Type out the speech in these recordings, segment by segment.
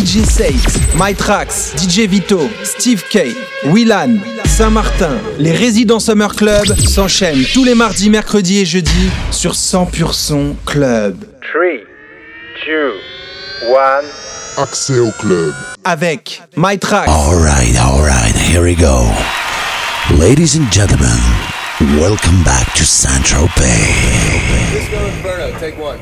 DJ Sate, MyTrax, DJ Vito, Steve K, Willan, Saint-Martin. Les résidents Summer Club s'enchaînent tous les mardis, mercredis et jeudis sur 100% Son Club. 3, 2, 1. Accès au club. Avec MyTrax. Alright, alright, here we go. Ladies and gentlemen, welcome back to Central Bay. Disco Inferno, take one.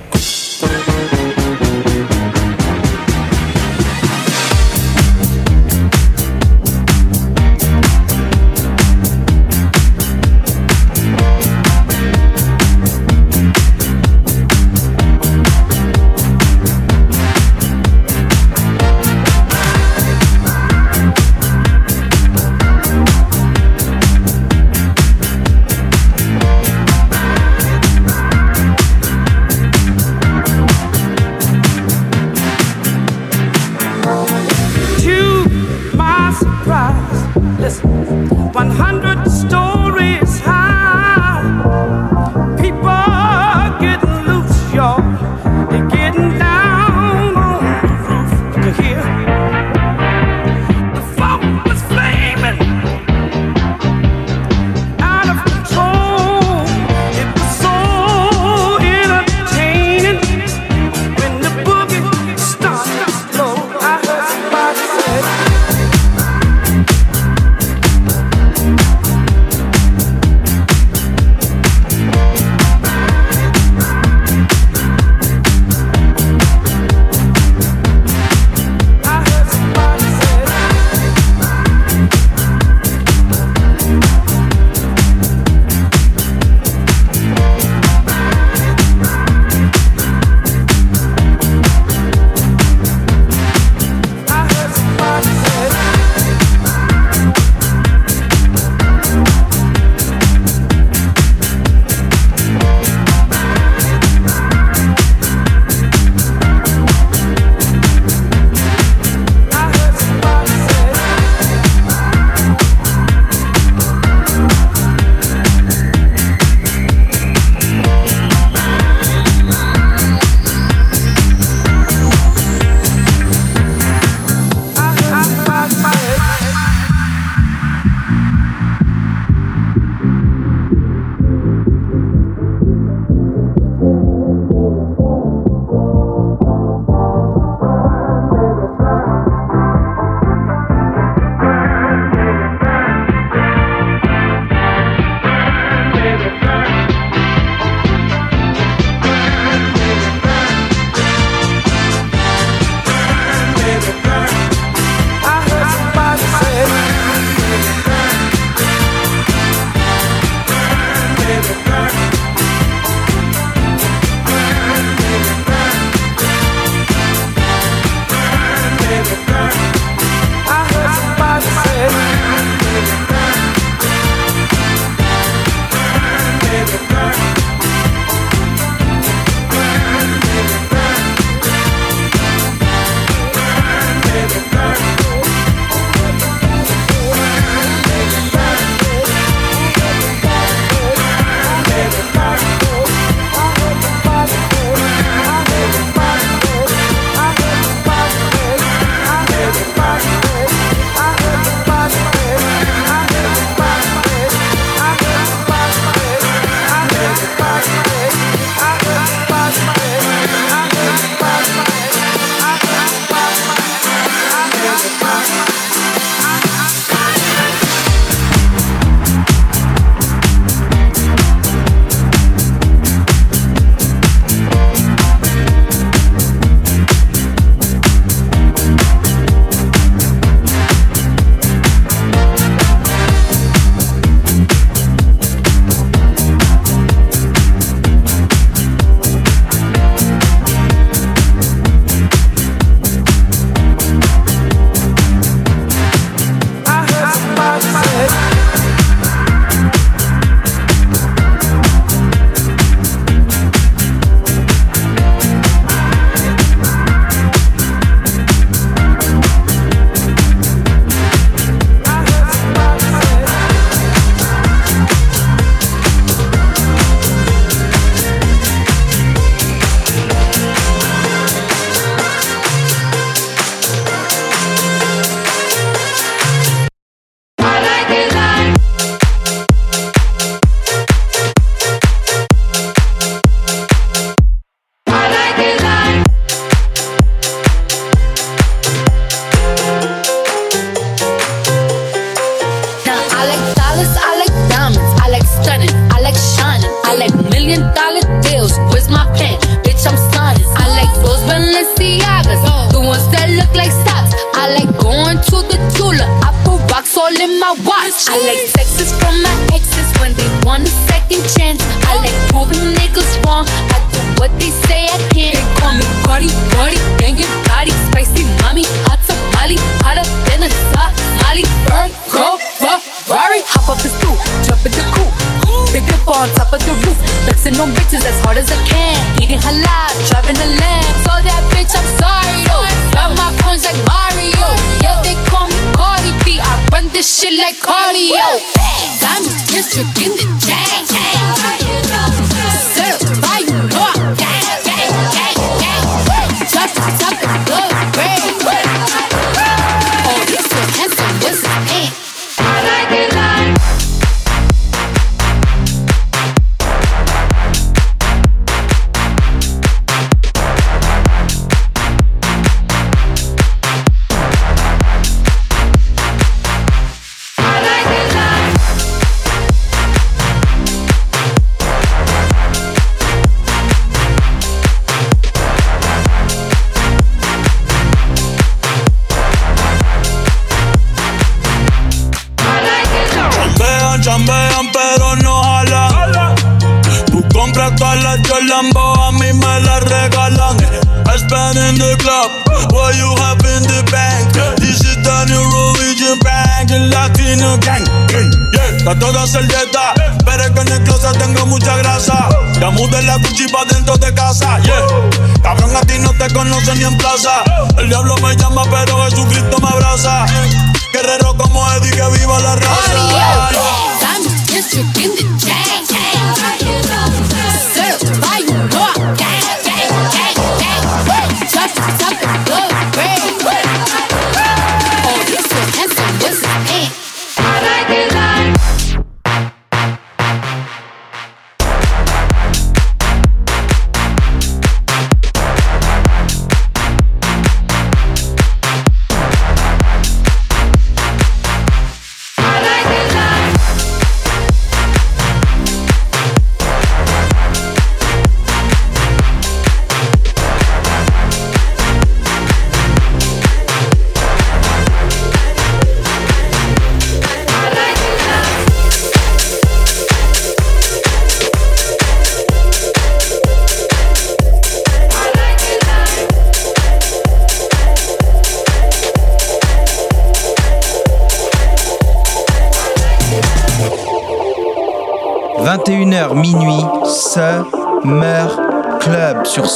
Texts from my exes when they want a second chance. I like proving niggas wrong. I do what they say I can't. They call me Cardi, Cardi, banging body, spicy mommy, hot tamale, hotter than a Somali. Virgo, Ferrari, hop up the stoop, jump in the coupe. Big dip on top of the roof, flexing on bitches as hard as I can. Eating halal, driving a lamb. So that bitch, I'm sorry though. Got my coins like Mario. Yeah, they call run this shit like cardio. Diamond district in the chain. Certified, you know I'm gang, gang, gang, gang. Drop the Está toda servieta, pero es que en el closet tengo mucha grasa. Ya mudé la Gucci pa' dentro de casa. Cabrón, a ti no te conocen ni en plaza. El diablo me llama, pero Jesucristo me abraza. Guerrero como Eddie, que viva la raza.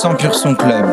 100% Pur Son Club.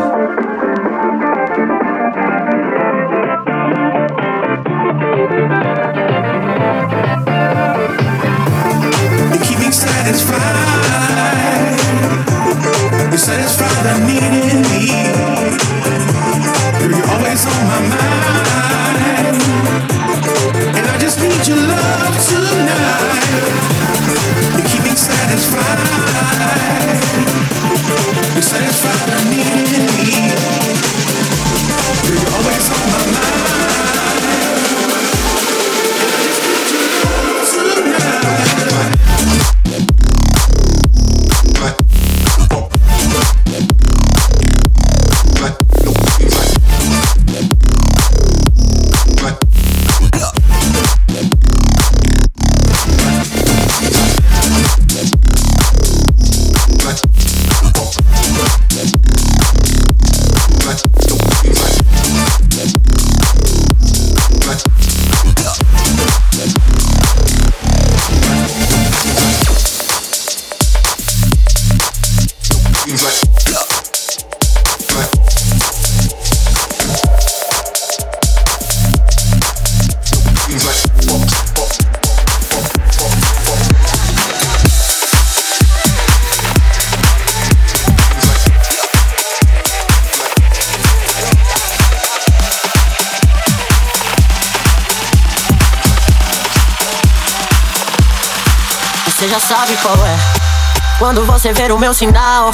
Quando você ver o meu sinal,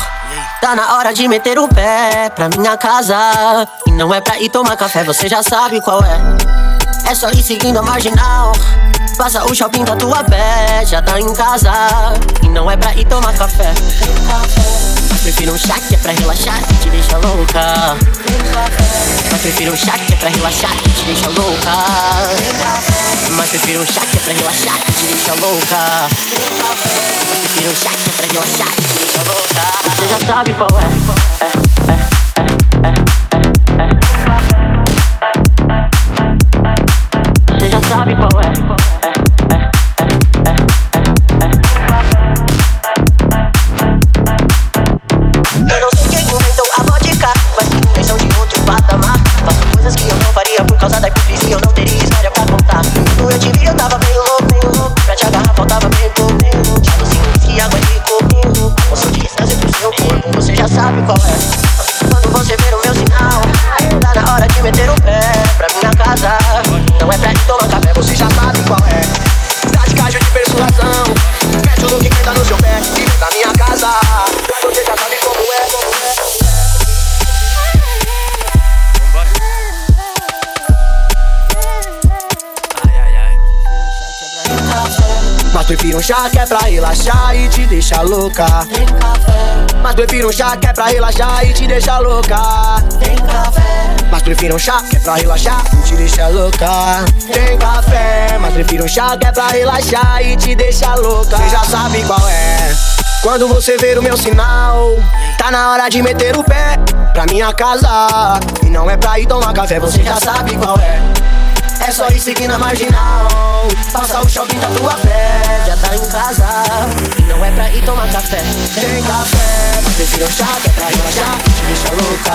tá na hora de meter o pé pra minha casa. E não é pra ir tomar café, você já sabe qual é. É só ir seguindo a marginal. Passa o shopping da tua pé, já tá em casa. E não é pra ir tomar café. Prefiro um chá que é pra relaxar e te deixa louca. Só prefiro um chá que é pra relaxar, que te deixa louca. Mas prefiro um chá que pra relaxar, qual é. É pra relaxar e te deixar louca. Tem café. Mas prefiro um chá que é pra relaxar e te deixar louca. Tem café. Mas prefiro um chá que é pra relaxar e te deixar louca. Tem café. Mas prefiro um chá que é pra relaxar e te deixar louca. Você já sabe qual é. Quando você ver o meu sinal, tá na hora de meter o pé pra minha casa. E não é pra ir tomar café, você já sabe qual é. É só ir seguir na marginal. Passar o shopping da tua pé Já tá em casa. Não é pra ir tomar café. Tem café. Mas prefiro chá que é pra relaxar E te deixa louca.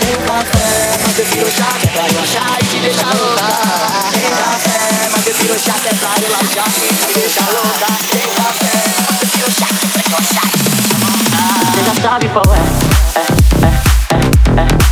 Tem café. Mas prefiro chá que é pra relaxar E te deixa louca. Tem café. Mas prefiro chá que é pra relaxar E te deixa louca. Tem café. Mas prefiro chá que é pra relaxar Você já sabe qual é. Você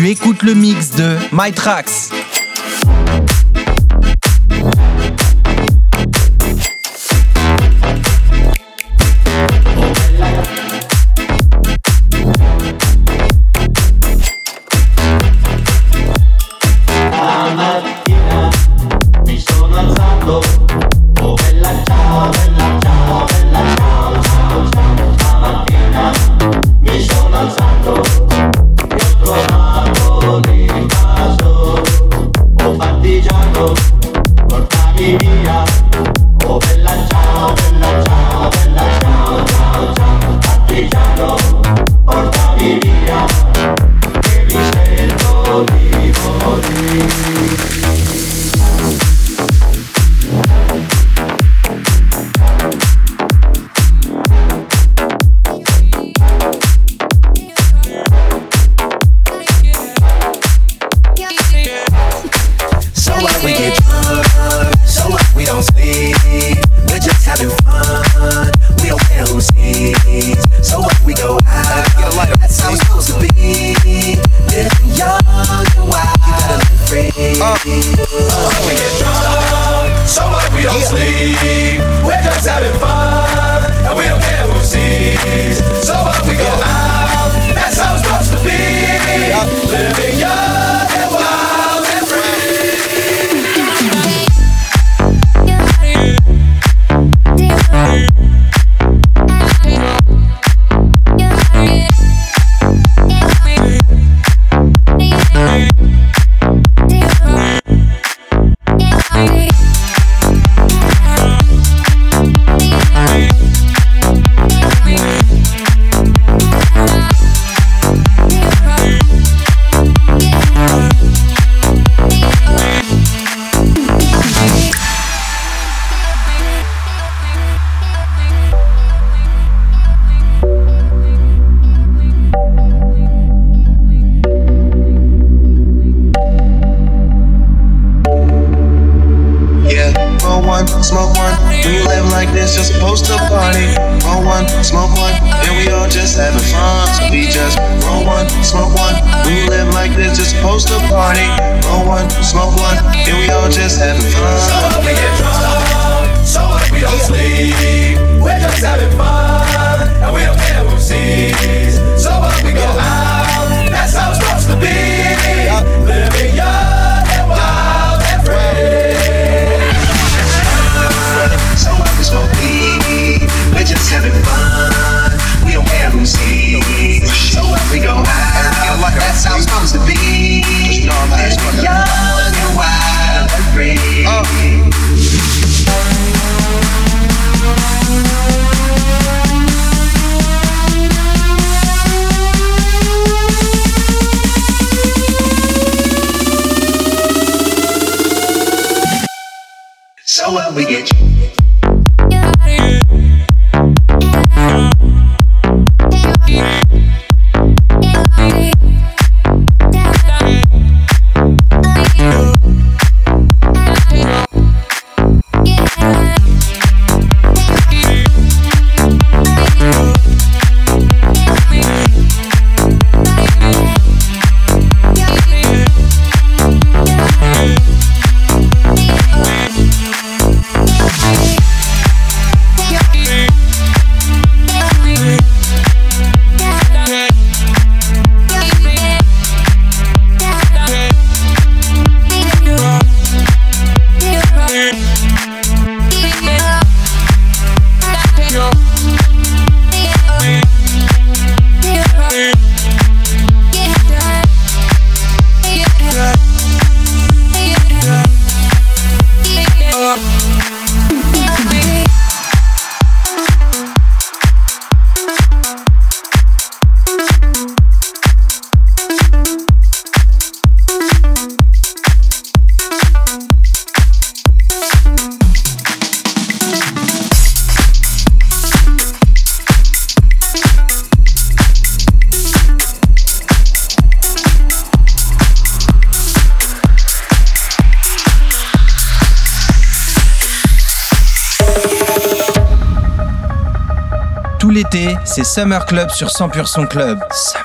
Tu écoutes le mix de My Tracks. You're supposed to party. Roll one, smoke one, and we all just having fun. So we just roll one, smoke one. We live like this, you're supposed to party. Roll one, smoke one, and we all just having fun. So what we get drunk, so what we don't sleep. We're just having fun, and we don't care who sees. So what we go out, that's how it's supposed to be. Having fun. We don't care who sees. So what we go out, that's how it's supposed to be. Young and wild and free. So what we get Summer Club sur 100% Club. Summer Club.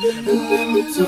Tu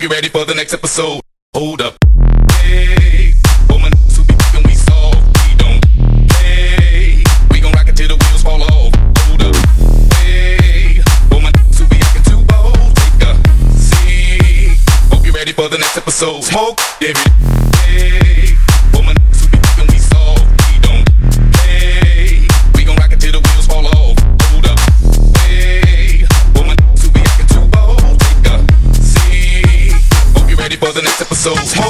Hope you're ready for the next episode. Hold up. Hey, woman, who be thinking we soft, we don't play. We gon' rock it till the wheels fall off. Hold up. Hey, woman, who be acting too bold, take a seat. Hope you're ready for the next episode. Smoke every day. So.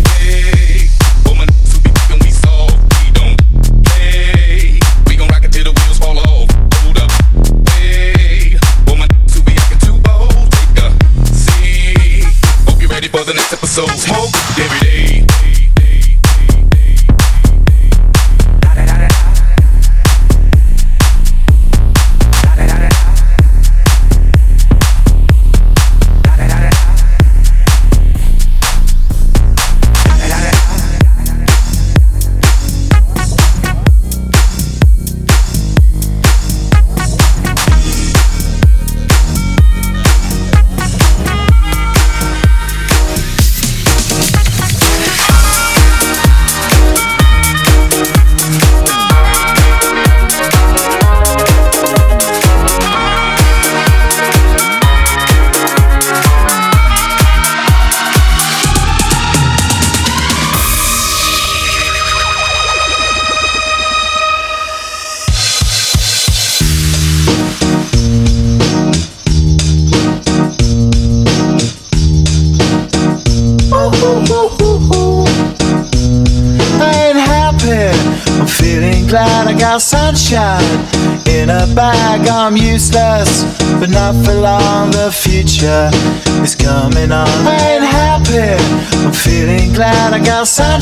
For the next episode. Smoke every day.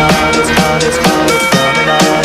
On. It's on. It's on. It's coming on.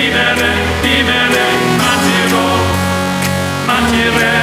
vivere, vivere, mangirò, mangirei.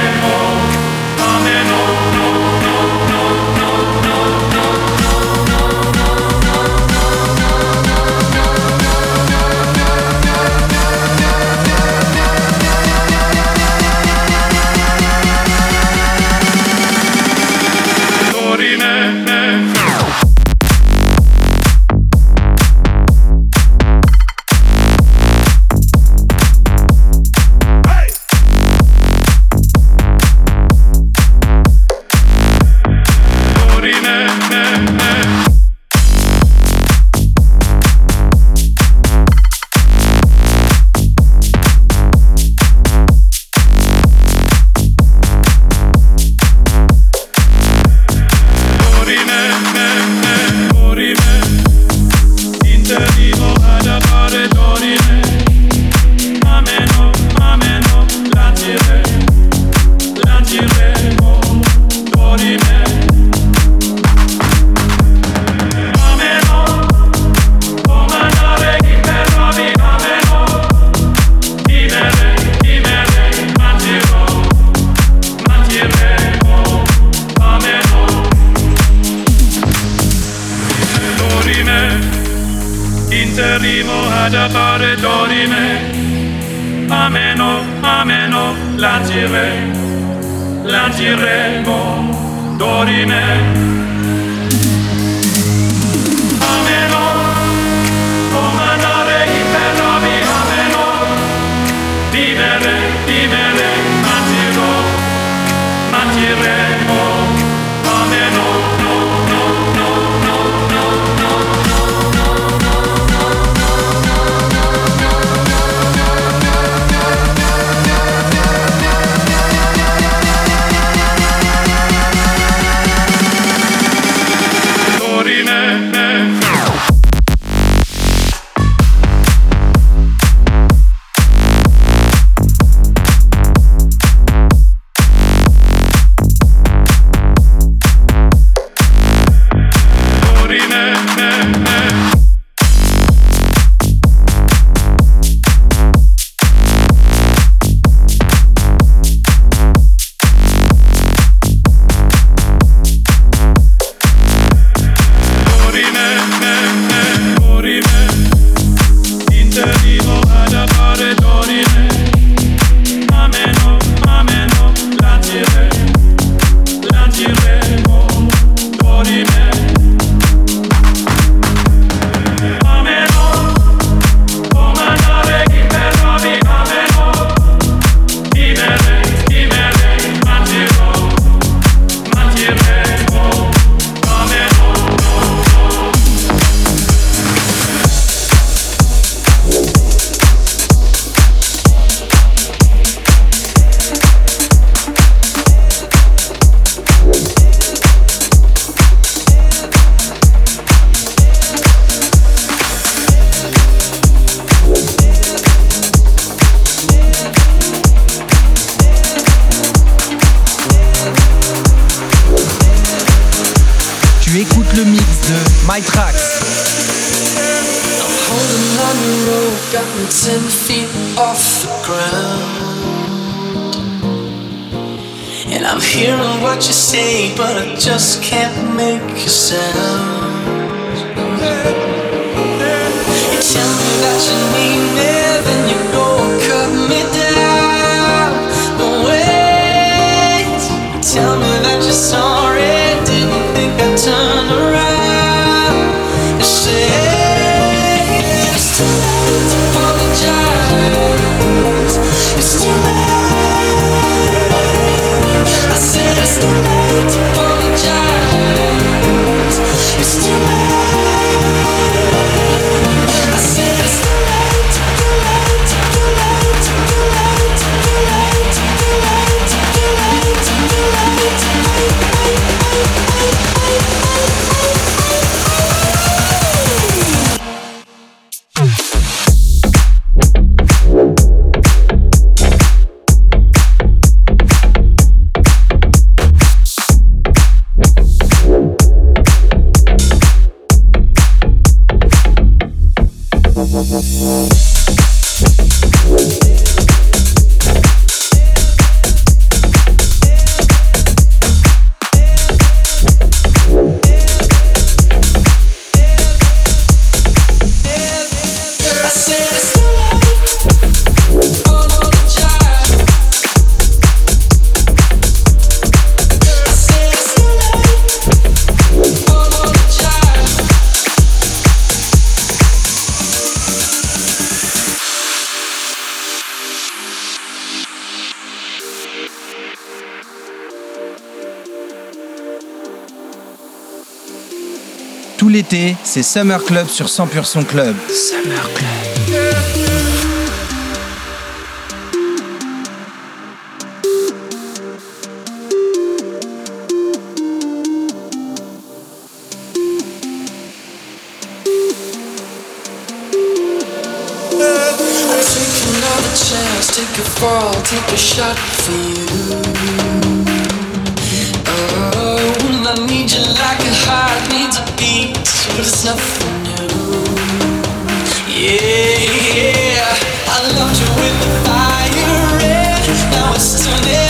Ten feet off the ground. And I'm hearing what you say, but I just can't make a sound. You tell me that you need me, too Tout l'été, c'est Summer Club sur 100% Club. Summer Club. I take another chance, take a fall, take a shot for you. Nothing new. Yeah, yeah, I loved you with the fire red, now it's turning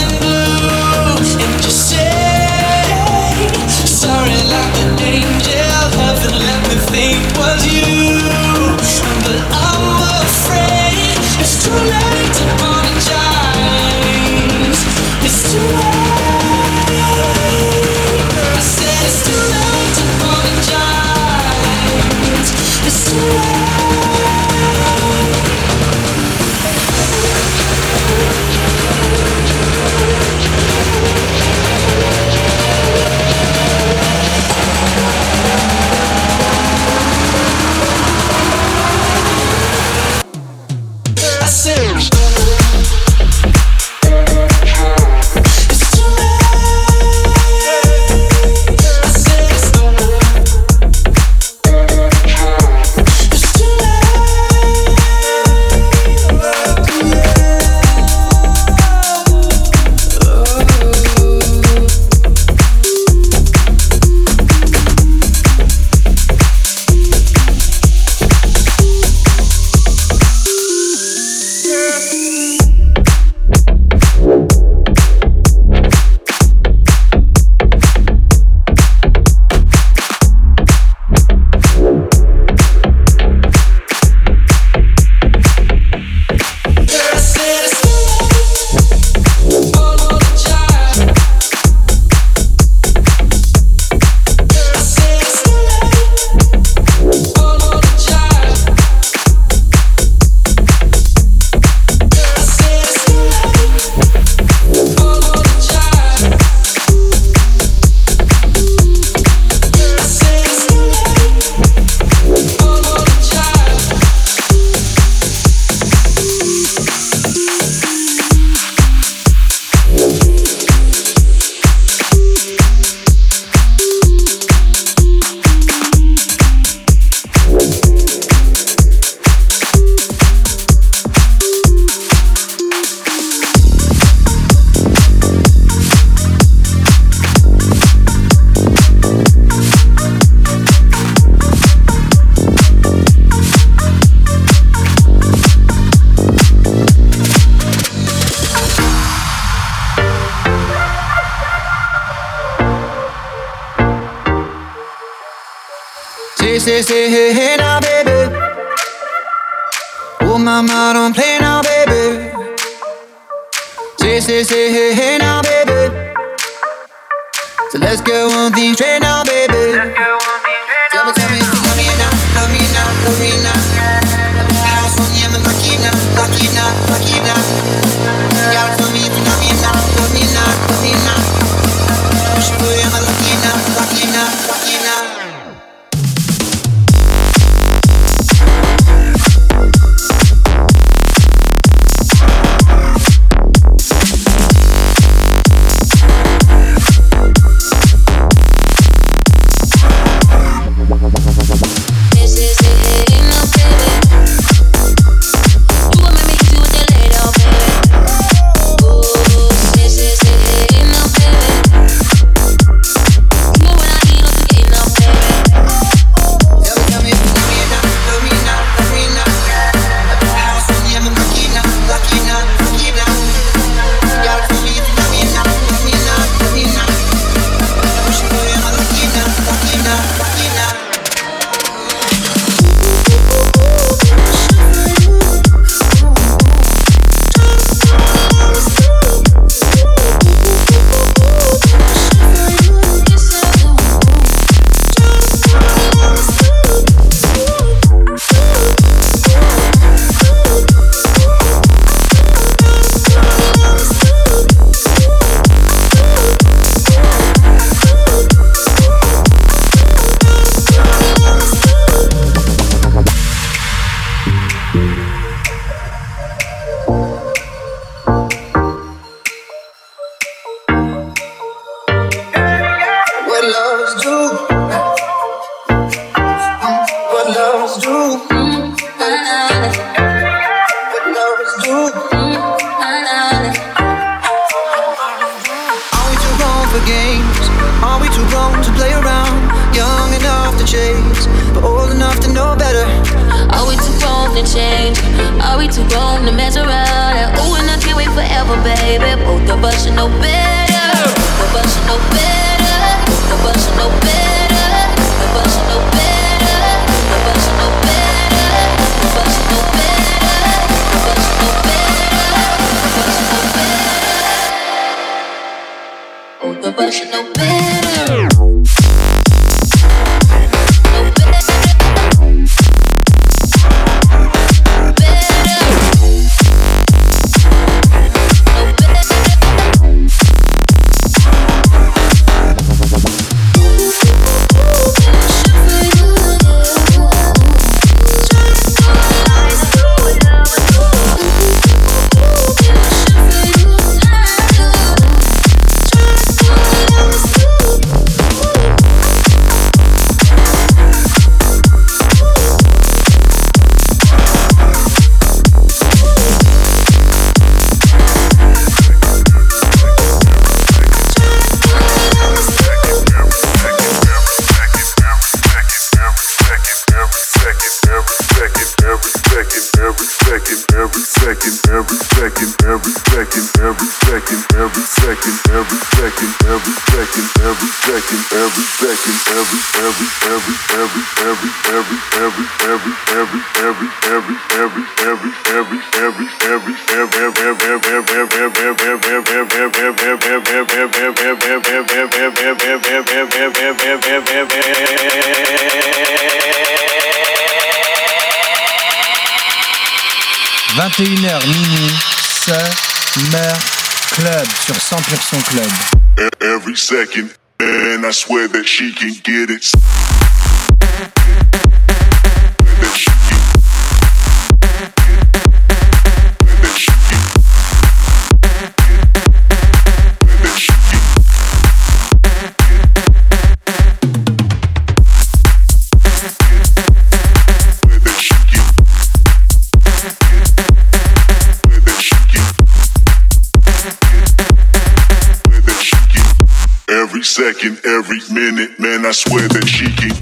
No better. Nobody should no better. Every second, and I swear that she can get it. every second, every minute, man, I swear that she can.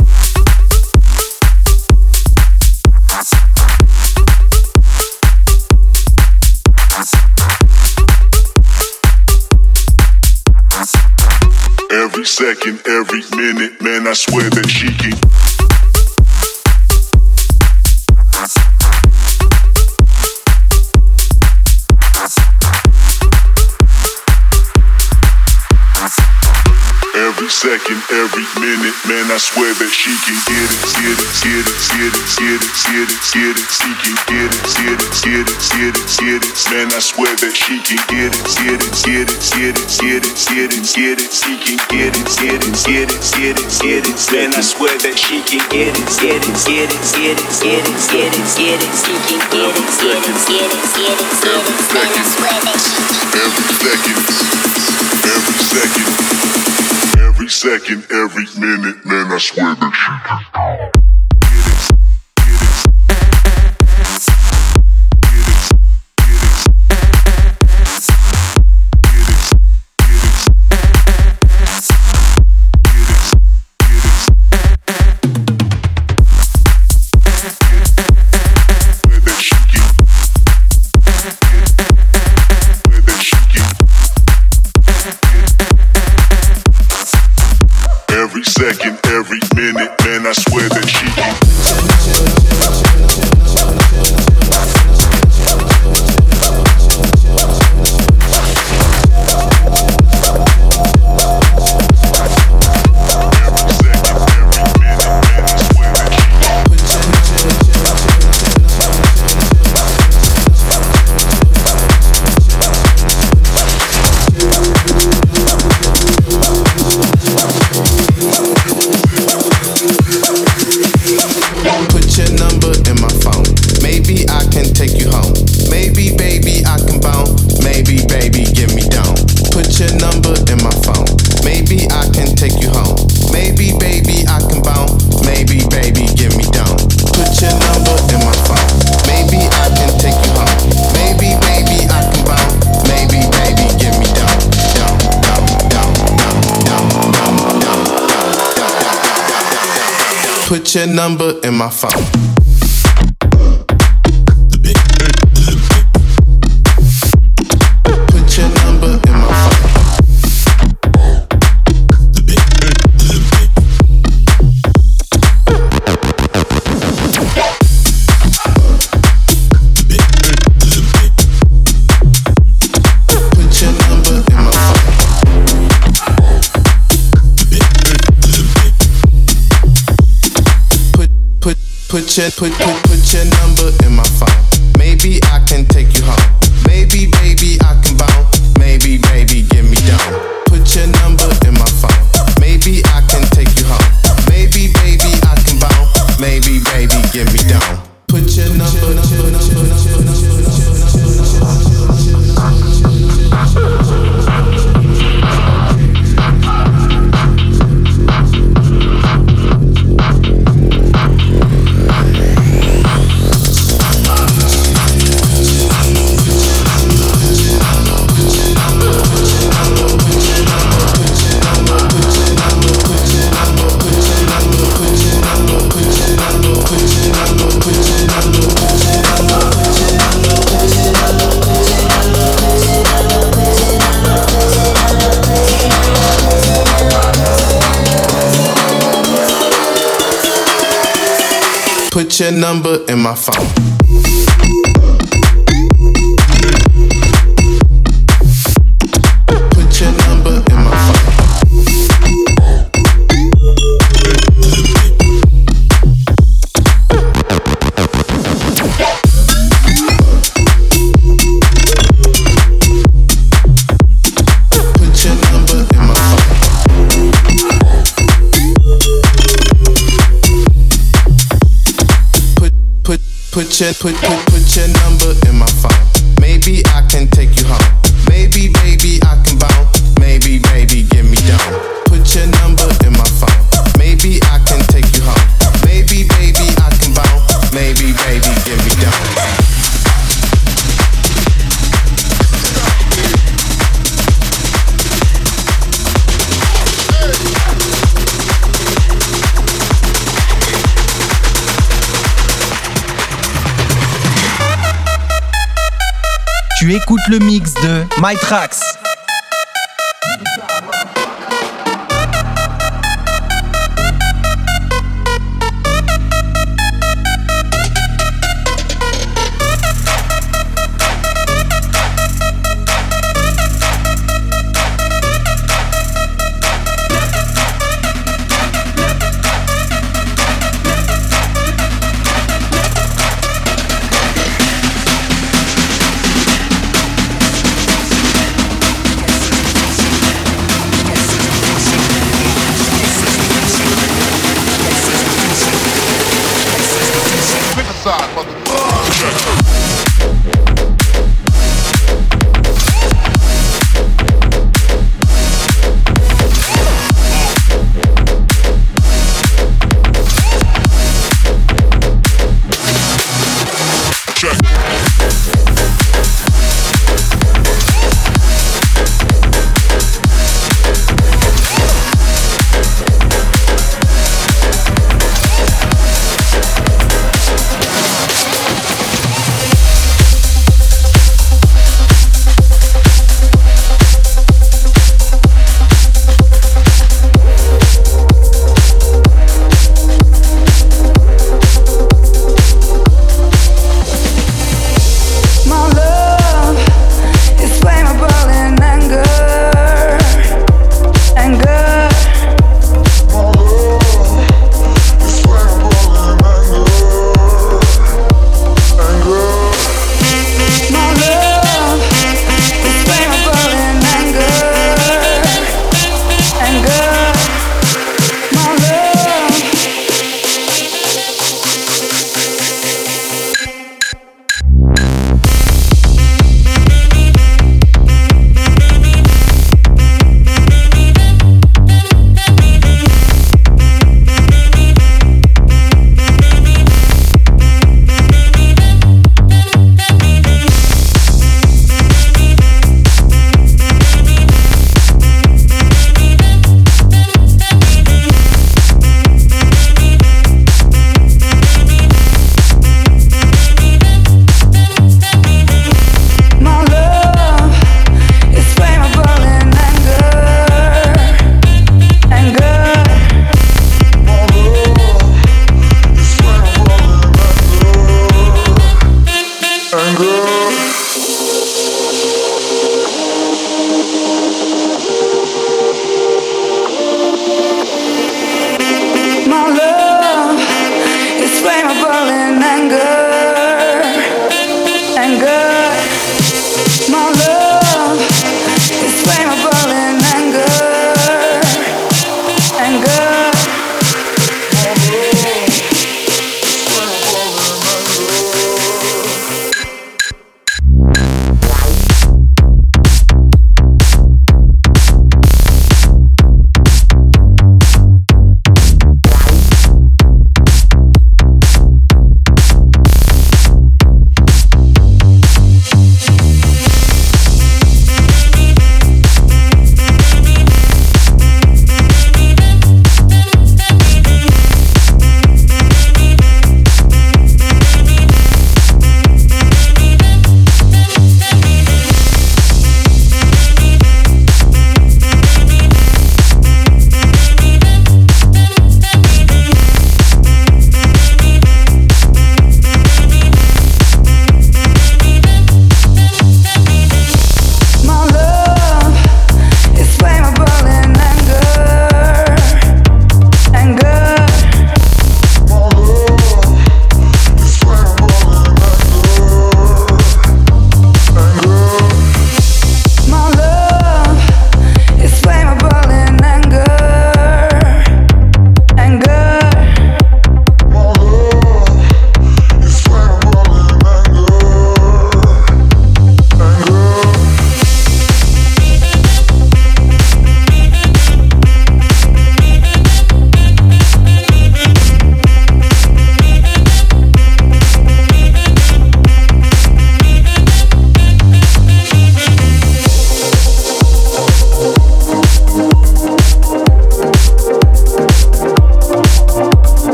every second, every minute, man, I swear that she can. Second, every minute. Man, I swear that she can get it, get it, get it, get it, get it, get it, get it. She can get it, get it, get it, get it, get it. Man, I swear that she can get it, get it, get it, get it, get it, get it, get it. She can get it, get it, get it, get it, get it. Man, I swear that she can get it, get it, get it, get it, get it, get it, get it. She can get it, get it, get it, get it, get it. Man, I swear that she can. Every second, every second, every second, every minute. Man, I swear that she can. Number in my phone. shit, put, put. Number in my phone. chin, put, put. Tu écoutes le mix de My Tracks.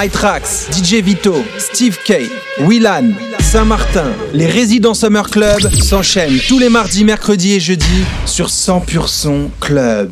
Sate, My Tracks, DJ Vito, Steve K, Willan, Saint-Martin. Les résidents Summer Club s'enchaînent tous les mardis, mercredis et jeudis sur 100% Club.